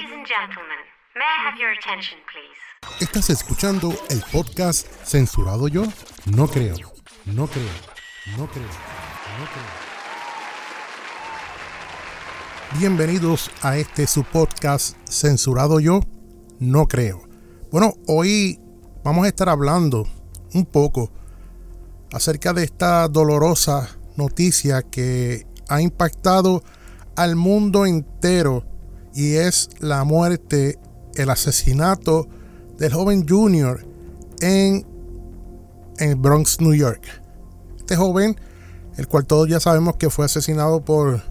Ladies and gentlemen, may I have your attention, please? Estás escuchando el podcast Censurado Yo? No creo, no creo, no creo, no creo. Bienvenidos a este su podcast Censurado Yo? No creo. Bueno, hoy vamos a estar hablando un poco acerca de esta dolorosa noticia que ha impactado al mundo entero y es la muerte, el asesinato del joven Junior en, en Bronx, New York. Este joven, el cual todos ya sabemos que fue asesinado por,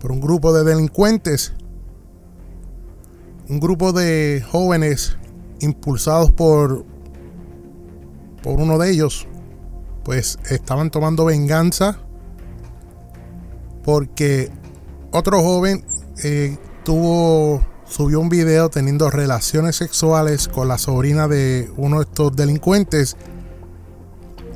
por un grupo de delincuentes, un grupo de jóvenes impulsados por, por uno de ellos, pues estaban tomando venganza porque otro joven eh, tuvo subió un video teniendo relaciones sexuales con la sobrina de uno de estos delincuentes.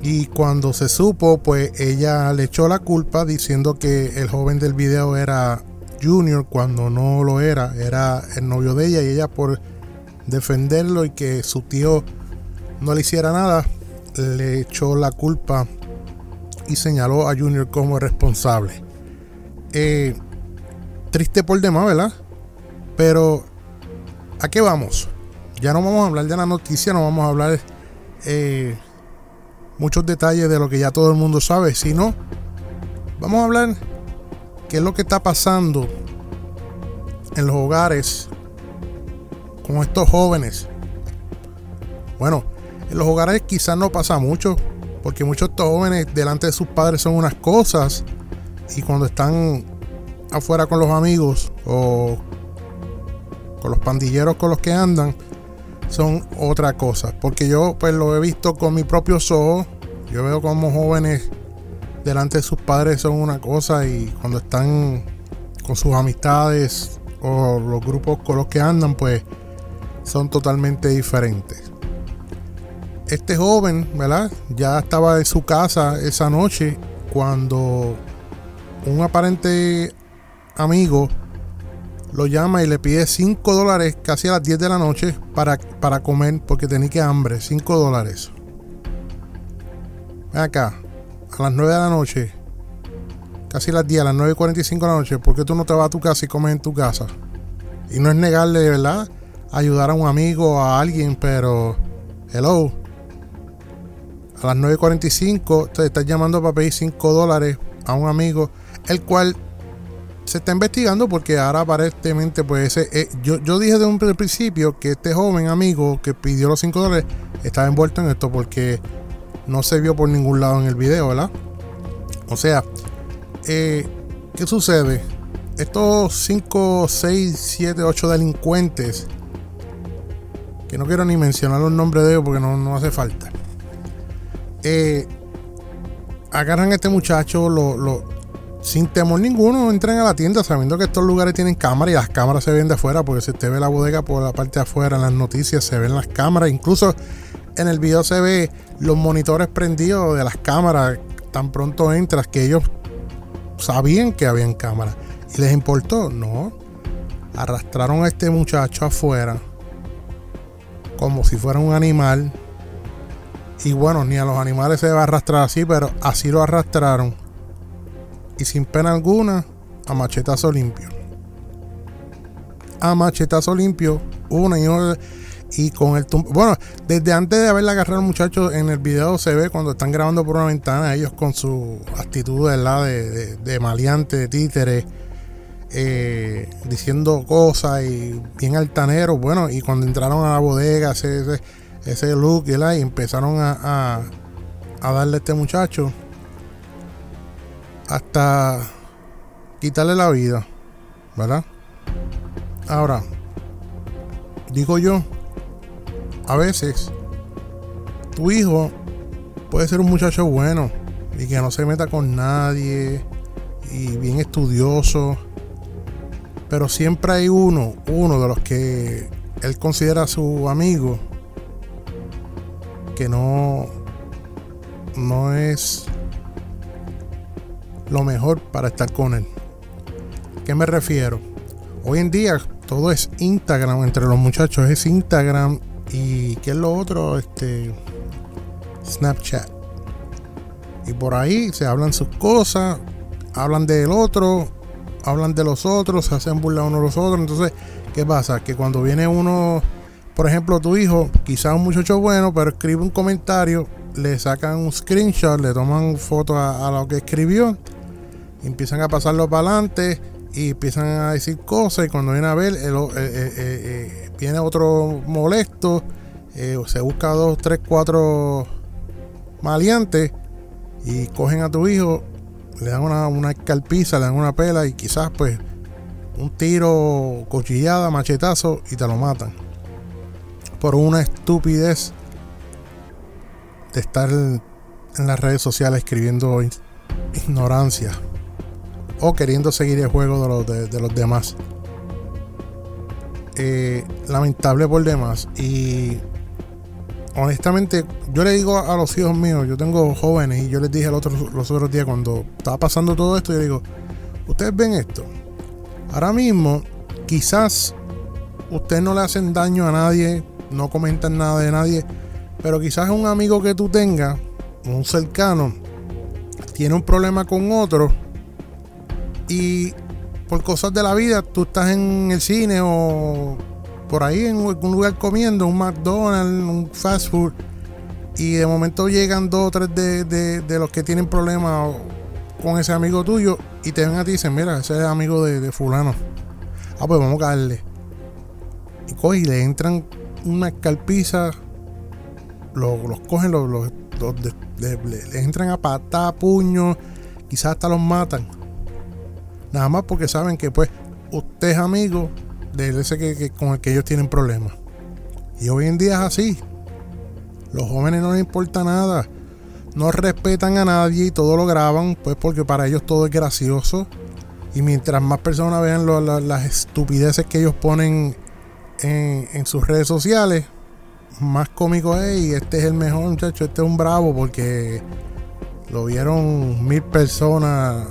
Y cuando se supo pues ella le echó la culpa diciendo que el joven del video era Junior cuando no lo era. Era el novio de ella y ella por defenderlo y que su tío no le hiciera nada le echó la culpa y señaló a Junior como responsable. Eh, triste por demás, ¿verdad? Pero, ¿a qué vamos? Ya no vamos a hablar de la noticia, no vamos a hablar eh, muchos detalles de lo que ya todo el mundo sabe, sino vamos a hablar qué es lo que está pasando en los hogares con estos jóvenes. Bueno, en los hogares quizás no pasa mucho, porque muchos de estos jóvenes delante de sus padres son unas cosas y cuando están afuera con los amigos o con los pandilleros con los que andan son otra cosa. Porque yo pues lo he visto con mis propios ojos. Yo veo como jóvenes delante de sus padres son una cosa y cuando están con sus amistades o los grupos con los que andan pues son totalmente diferentes. Este joven, ¿verdad? Ya estaba en su casa esa noche cuando un aparente amigo lo llama y le pide 5 dólares casi a las 10 de la noche para, para comer porque tenía que hambre. 5 dólares. Ven acá, a las 9 de la noche, casi las 10, a las 9 y 45 de la noche, ¿por qué tú no te vas a tu casa y comes en tu casa? Y no es negarle, ¿verdad? Ayudar a un amigo, a alguien, pero. Hello. A las 9.45 te estás llamando para pedir 5 dólares a un amigo, el cual se está investigando porque ahora aparentemente pues ese, eh, yo, yo dije de un principio que este joven amigo que pidió los 5 dólares estaba envuelto en esto porque no se vio por ningún lado en el video, ¿verdad? O sea, eh, ¿qué sucede? Estos 5, 6, 7, 8 delincuentes, que no quiero ni mencionar los nombres de ellos porque no, no hace falta, eh, agarran a este muchacho, lo sin temor ninguno entren a la tienda sabiendo que estos lugares tienen cámaras y las cámaras se ven de afuera porque si usted ve la bodega por la parte de afuera en las noticias se ven las cámaras incluso en el video se ve los monitores prendidos de las cámaras tan pronto entras que ellos sabían que habían cámaras. Y les importó no. Arrastraron a este muchacho afuera como si fuera un animal. Y bueno ni a los animales se va a arrastrar así pero así lo arrastraron y sin pena alguna a machetazo limpio. A machetazo limpio, una y otra. Y con el Bueno, desde antes de haberla agarrado al muchacho en el video se ve cuando están grabando por una ventana, ellos con su actitud De, de, maleante, de títere, eh, diciendo cosas y bien altanero. Bueno, y cuando entraron a la bodega, ese, ese, look y, y empezaron a, a, a darle a este muchacho hasta quitarle la vida, ¿verdad? Ahora, digo yo, a veces tu hijo puede ser un muchacho bueno y que no se meta con nadie y bien estudioso, pero siempre hay uno, uno de los que él considera su amigo que no no es lo mejor para estar con él. ¿Qué me refiero? Hoy en día todo es Instagram entre los muchachos, es Instagram y ¿qué es lo otro? Este Snapchat. Y por ahí se hablan sus cosas, hablan del otro, hablan de los otros, se hacen burla uno de los otros. Entonces, ¿qué pasa? Que cuando viene uno, por ejemplo, tu hijo, quizás un muchacho bueno, pero escribe un comentario, le sacan un screenshot, le toman foto a, lo que escribió, empiezan a pasarlo para adelante y empiezan a decir cosas. Y cuando viene a ver, viene otro molesto, se busca dos, tres, cuatro maleantes y cogen a tu hijo, le dan una, una escalpiza, le dan una pela y quizás pues un tiro, cuchillada, machetazo y te lo matan. Por una estupidez de estar en las redes sociales escribiendo ignorancia o queriendo seguir el juego de los, de, los demás. Eh, lamentable por demás. Y honestamente, yo le digo a los hijos míos, yo tengo jóvenes y yo les dije el otro, los otros días cuando estaba pasando todo esto, yo digo, ustedes ven esto. Ahora mismo, quizás ustedes no le hacen daño a nadie, no comentan nada de nadie, pero quizás un amigo que tú tengas, un cercano, tiene un problema con otro y por cosas de la vida tú estás en el cine o por ahí en algún lugar comiendo, un McDonald's, un fast food, y de momento llegan dos o tres de, los que tienen problemas con ese amigo tuyo y te ven a ti y dicen, mira, ese es amigo de, fulano. Ah, pues vamos a caerle. Y coge y le entran una escalpiza, los, los cogen, los, los, le, entran a patada, puño, quizás hasta los matan. Nada más porque saben que pues usted es amigo de ese que, con el que ellos tienen problemas. Y hoy en día es así. Los jóvenes no les importa nada. No respetan a nadie y todo lo graban, pues porque para ellos todo es gracioso. Y mientras más personas vean las estupideces que ellos ponen en, en, sus redes sociales, más cómico es. Y este es el mejor, muchacho. Este es un bravo porque lo vieron mil personas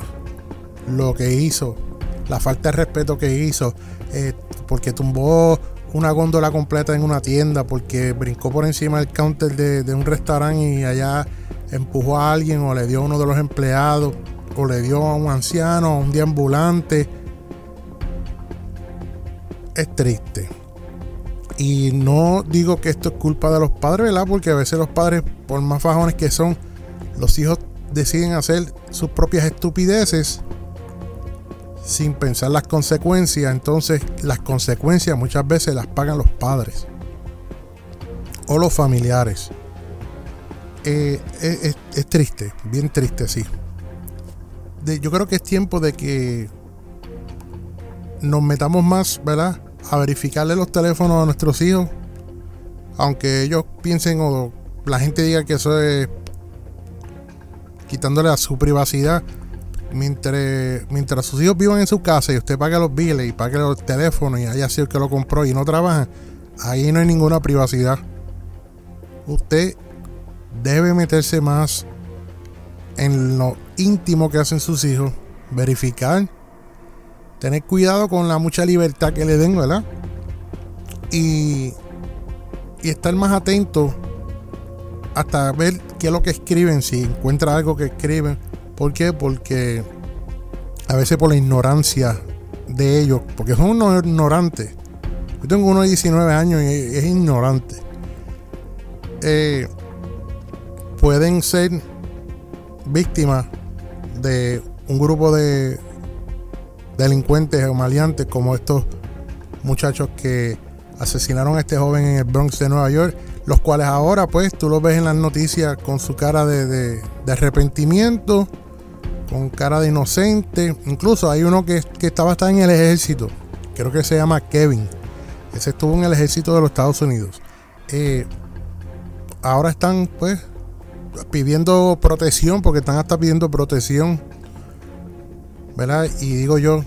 lo que hizo, la falta de respeto que hizo. Eh, porque tumbó una góndola completa en una tienda, porque brincó por encima del counter de, un restaurante y allá empujó a alguien o le dio a uno de los empleados o le dio a un anciano, a un deambulante. Es triste. Y no digo que esto es culpa de los padres, ¿verdad? Porque a veces los padres, por más fajones que son, los hijos deciden hacer sus propias estupideces sin pensar las consecuencias, entonces las consecuencias muchas veces las pagan los padres o los familiares. Eh, es, triste, bien triste, sí. yo creo que es tiempo de que nos metamos más, ¿verdad? A verificarle los teléfonos a nuestros hijos. Aunque ellos piensen o la gente diga que eso es quitándole a su privacidad mientras, mientras sus hijos vivan en su casa y usted pague los biles y pague los teléfonos y haya sido el que lo compró y no trabaja, ahí no hay ninguna privacidad. Usted debe meterse más en lo íntimo que hacen sus hijos, verificar, tener cuidado con la mucha libertad que le den, ¿verdad? Y, y estar más atento hasta ver qué es lo que escriben, si encuentra algo que escriben ¿Por qué? Porque a veces por la ignorancia de ellos, porque son unos ignorantes. Yo tengo uno de 19 años y es ignorante. Eh, pueden ser víctimas de un grupo de delincuentes o maleantes como estos muchachos que asesinaron a este joven en el Bronx de Nueva York, los cuales ahora pues tú los ves en las noticias con su cara de, de arrepentimiento con cara de inocente. Incluso hay uno que, estaba hasta en el ejército, creo que se llama Kevin. Ese estuvo en el ejército de los Estados Unidos. Eh, ahora están pues pidiendo protección, porque están hasta pidiendo protección. ¿Verdad? Y digo yo,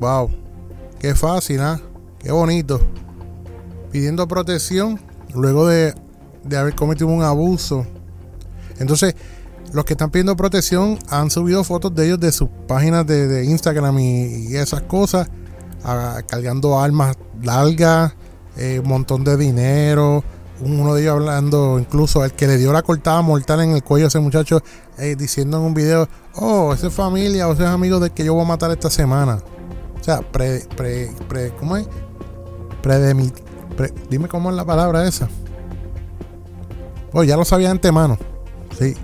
wow, qué fácil, ¿ah? Qué bonito. Pidiendo protección luego de, de haber cometido un abuso. Entonces, los que están pidiendo protección han subido fotos de ellos de sus páginas de, Instagram y, esas cosas, cargando armas largas, eh, un montón de dinero. Uno de ellos hablando, incluso el que le dio la cortada mortal en el cuello a ese muchacho, eh, diciendo en un video: Oh, esa es familia o ese es amigo del que yo voy a matar esta semana. O sea, pre, pre, pre ¿cómo es? Predemi, dime cómo es la palabra esa. Oh, ya lo sabía de antemano. Sí.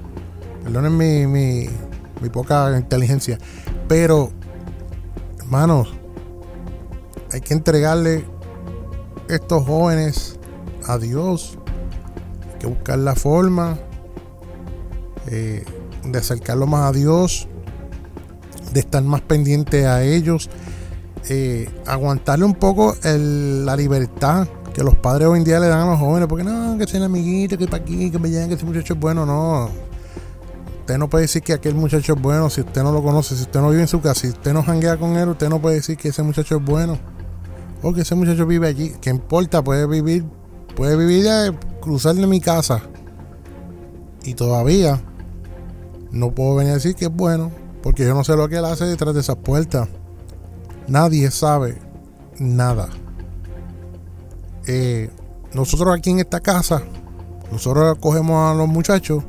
Perdonen mi, mi, poca inteligencia. Pero, hermanos, hay que entregarle estos jóvenes a Dios. Hay que buscar la forma eh, de acercarlo más a Dios, de estar más pendiente a ellos, eh, aguantarle un poco la libertad que los padres hoy en día le dan a los jóvenes, porque no, que sean amiguitos, que para aquí, que me llegan, que ese muchacho es bueno, no. Usted no puede decir que aquel muchacho es bueno si usted no lo conoce, si usted no vive en su casa, si usted no janguea con él, usted no puede decir que ese muchacho es bueno. O que ese muchacho vive allí. ¿Qué importa? Puede vivir, puede vivir a cruzar de mi casa. Y todavía no puedo venir a decir que es bueno, porque yo no sé lo que él hace detrás de esas puertas. Nadie sabe nada. Eh, nosotros aquí en esta casa, nosotros cogemos a los muchachos,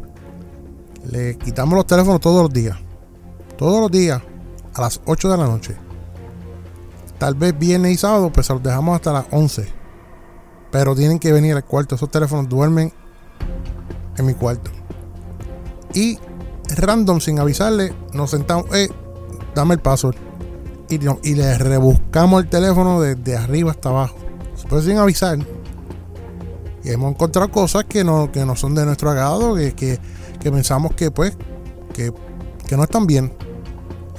le quitamos los teléfonos todos los días. Todos los días, a las 8 de la noche. Tal vez viernes y sábado, pues se los dejamos hasta las 11. Pero tienen que venir al cuarto. Esos teléfonos duermen en mi cuarto. Y random, sin avisarle, nos sentamos, eh, dame el password. Y, y le rebuscamos el teléfono desde arriba hasta abajo. Después sin avisar. Y hemos encontrado cosas que no, que no son de nuestro agrado, que, pensamos que pues, que, que no están bien.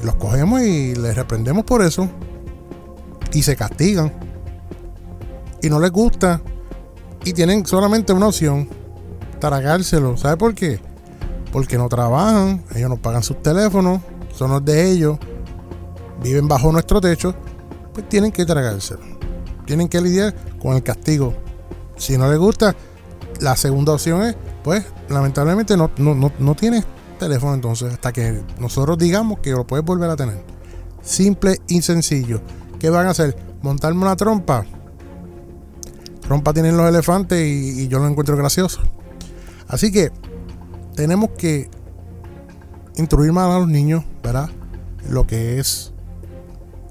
Los cogemos y les reprendemos por eso y se castigan y no les gusta y tienen solamente una opción, tragárselo. ¿Sabe por qué? Porque no trabajan, ellos no pagan sus teléfonos, son los de ellos, viven bajo nuestro techo, pues tienen que tragárselo. Tienen que lidiar con el castigo. Si no les gusta, la segunda opción es, pues, lamentablemente no, no, no tienes teléfono entonces hasta que nosotros digamos que lo puedes volver a tener. Simple y sencillo. ¿Qué van a hacer? ¿Montarme una trompa? Trompa tienen los elefantes y, yo lo encuentro gracioso. Así que tenemos que instruir más a los niños, ¿verdad? Lo que es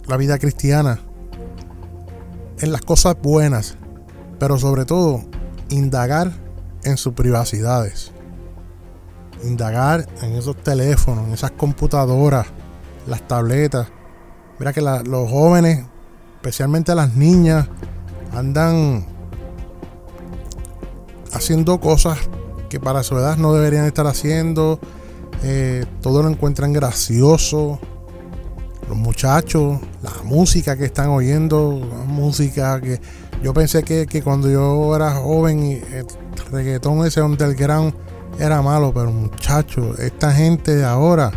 la vida cristiana. En las cosas buenas. Pero sobre todo, indagar en sus privacidades. Indagar en esos teléfonos, en esas computadoras, las tabletas Mira que los jóvenes, especialmente las niñas, andan haciendo cosas que para su edad no deberían estar haciendo. Eh, todo lo encuentran gracioso. Los muchachos, la música que están oyendo, música que yo pensé que, cuando yo era joven y el reggaetón ese underground era malo, pero muchachos, esta gente de ahora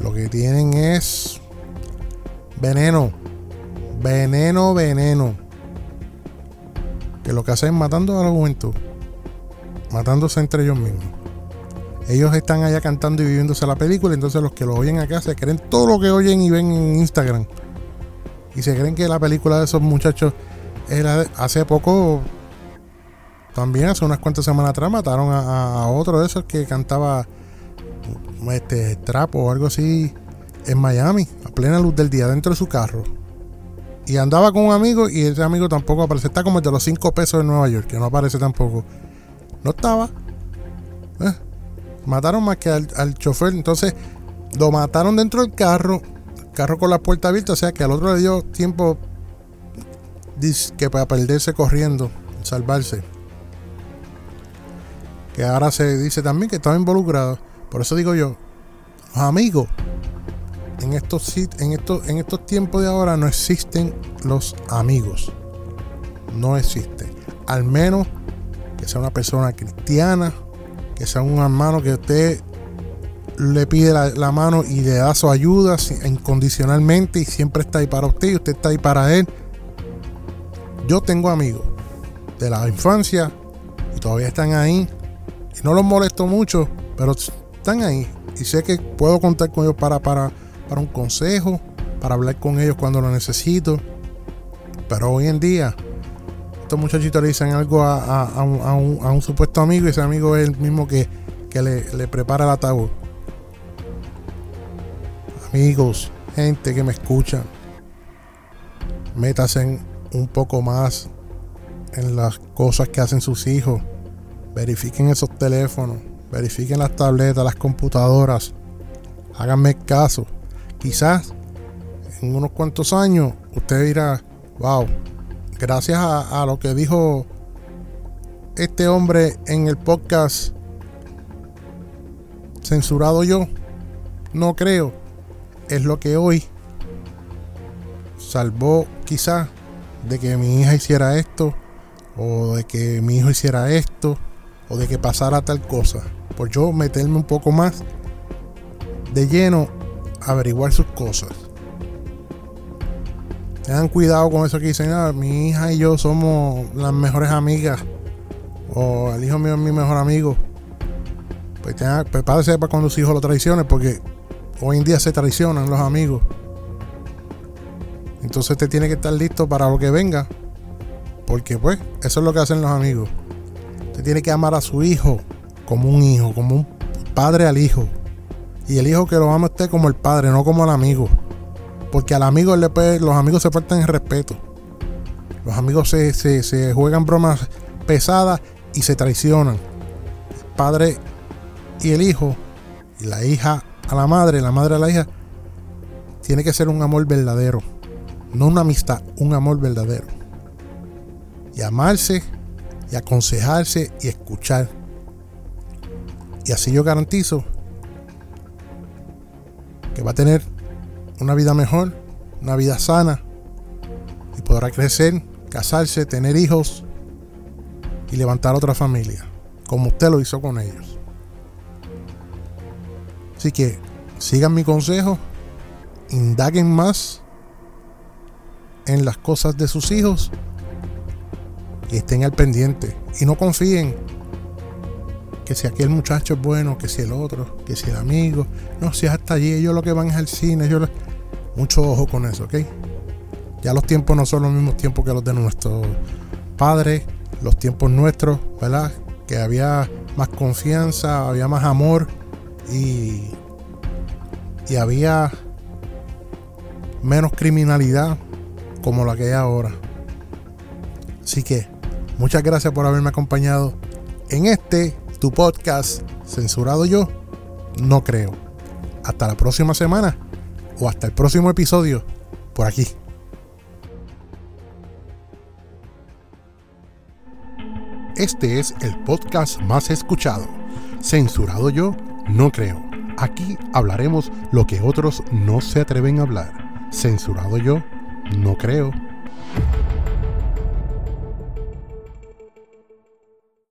lo que tienen es Veneno. Veneno, veneno. Que lo que hacen es matando a la juventud. Matándose entre ellos mismos. Ellos están allá cantando y viviéndose la película. Entonces los que lo oyen acá se creen todo lo que oyen y ven en Instagram. Y se creen que la película de esos muchachos hace poco. También hace unas cuantas semanas atrás mataron a, otro de esos que cantaba este trapo o algo así en Miami, a plena luz del día, dentro de su carro. Y andaba con un amigo y ese amigo tampoco aparece. Está como el de los 5 pesos de Nueva York, que no aparece tampoco. No estaba. ¿Eh? Mataron más que al, chofer. Entonces, lo mataron dentro del carro. Carro con la puerta abierta. O sea que al otro le dio tiempo que para perderse corriendo, salvarse. Que ahora se dice también que estaba involucrado. Por eso digo yo, los amigos en estos, en, estos, en estos tiempos de ahora no existen los amigos. No existen. Al menos que sea una persona cristiana, que sea un hermano que usted le pide la, mano y le da su ayuda incondicionalmente y siempre está ahí para usted y usted está ahí para él. Yo tengo amigos de la infancia y todavía están ahí. Y no los molesto mucho, pero están ahí. Y sé que puedo contar con ellos para, para, para un consejo, para hablar con ellos cuando lo necesito. Pero hoy en día, estos muchachitos le dicen algo a, un, supuesto amigo y ese amigo es el mismo que, le, le prepara el ataúd. Amigos, gente que me escucha, métanse un poco más en las cosas que hacen sus hijos. Verifiquen esos teléfonos, verifiquen las tabletas, las computadoras. Háganme caso. Quizás en unos cuantos años usted dirá, wow, gracias a, a lo que dijo este hombre en el podcast censurado yo, no creo es lo que hoy salvó quizás de que mi hija hiciera esto, o de que mi hijo hiciera esto, o de que pasara tal cosa. Por yo meterme un poco más de lleno a averiguar sus cosas. Tengan cuidado con eso que dicen, ah, mi hija y yo somos las mejores amigas, o el hijo mío es mi mejor amigo. Pues tengan, prepárese para cuando su hijo lo traicione, porque Hoy en día se traicionan los amigos. Entonces usted tiene que estar listo para lo que venga. Porque pues eso es lo que hacen los amigos. Usted tiene que amar a su hijo como un hijo, como un padre al hijo. Y el hijo que lo ama a usted como el padre, no como al amigo. Porque al amigo le los amigos se faltan en respeto. Los amigos se, se juegan bromas pesadas y se traicionan. El padre y el hijo y la hija a la madre, la madre a la hija, tiene que ser un amor verdadero. No una amistad, un amor verdadero. Y amarse, y aconsejarse y escuchar. Y así yo garantizo que va a tener una vida mejor, una vida sana, y podrá crecer, casarse, tener hijos y levantar otra familia, como usted lo hizo con ellos. Así que sigan mi consejo, indaguen más en las cosas de sus hijos y estén al pendiente. Y no confíen que si aquel muchacho es bueno, que si el otro, que si el amigo. No, si hasta allí ellos lo que van es al cine. Yo Mucho ojo con eso, ¿ok? Ya los tiempos no son los mismos tiempos que los de nuestros padres, los tiempos nuestros, ¿verdad? Que había más confianza, había más amor y, y había menos criminalidad como la que hay ahora. Así que muchas gracias por haberme acompañado en este tu podcast censurado yo. No creo. Hasta la próxima semana o hasta el próximo episodio por aquí. Este es el podcast más escuchado. Censurado yo no creo. Aquí hablaremos lo que otros no se atreven a hablar. Censurado yo, no creo.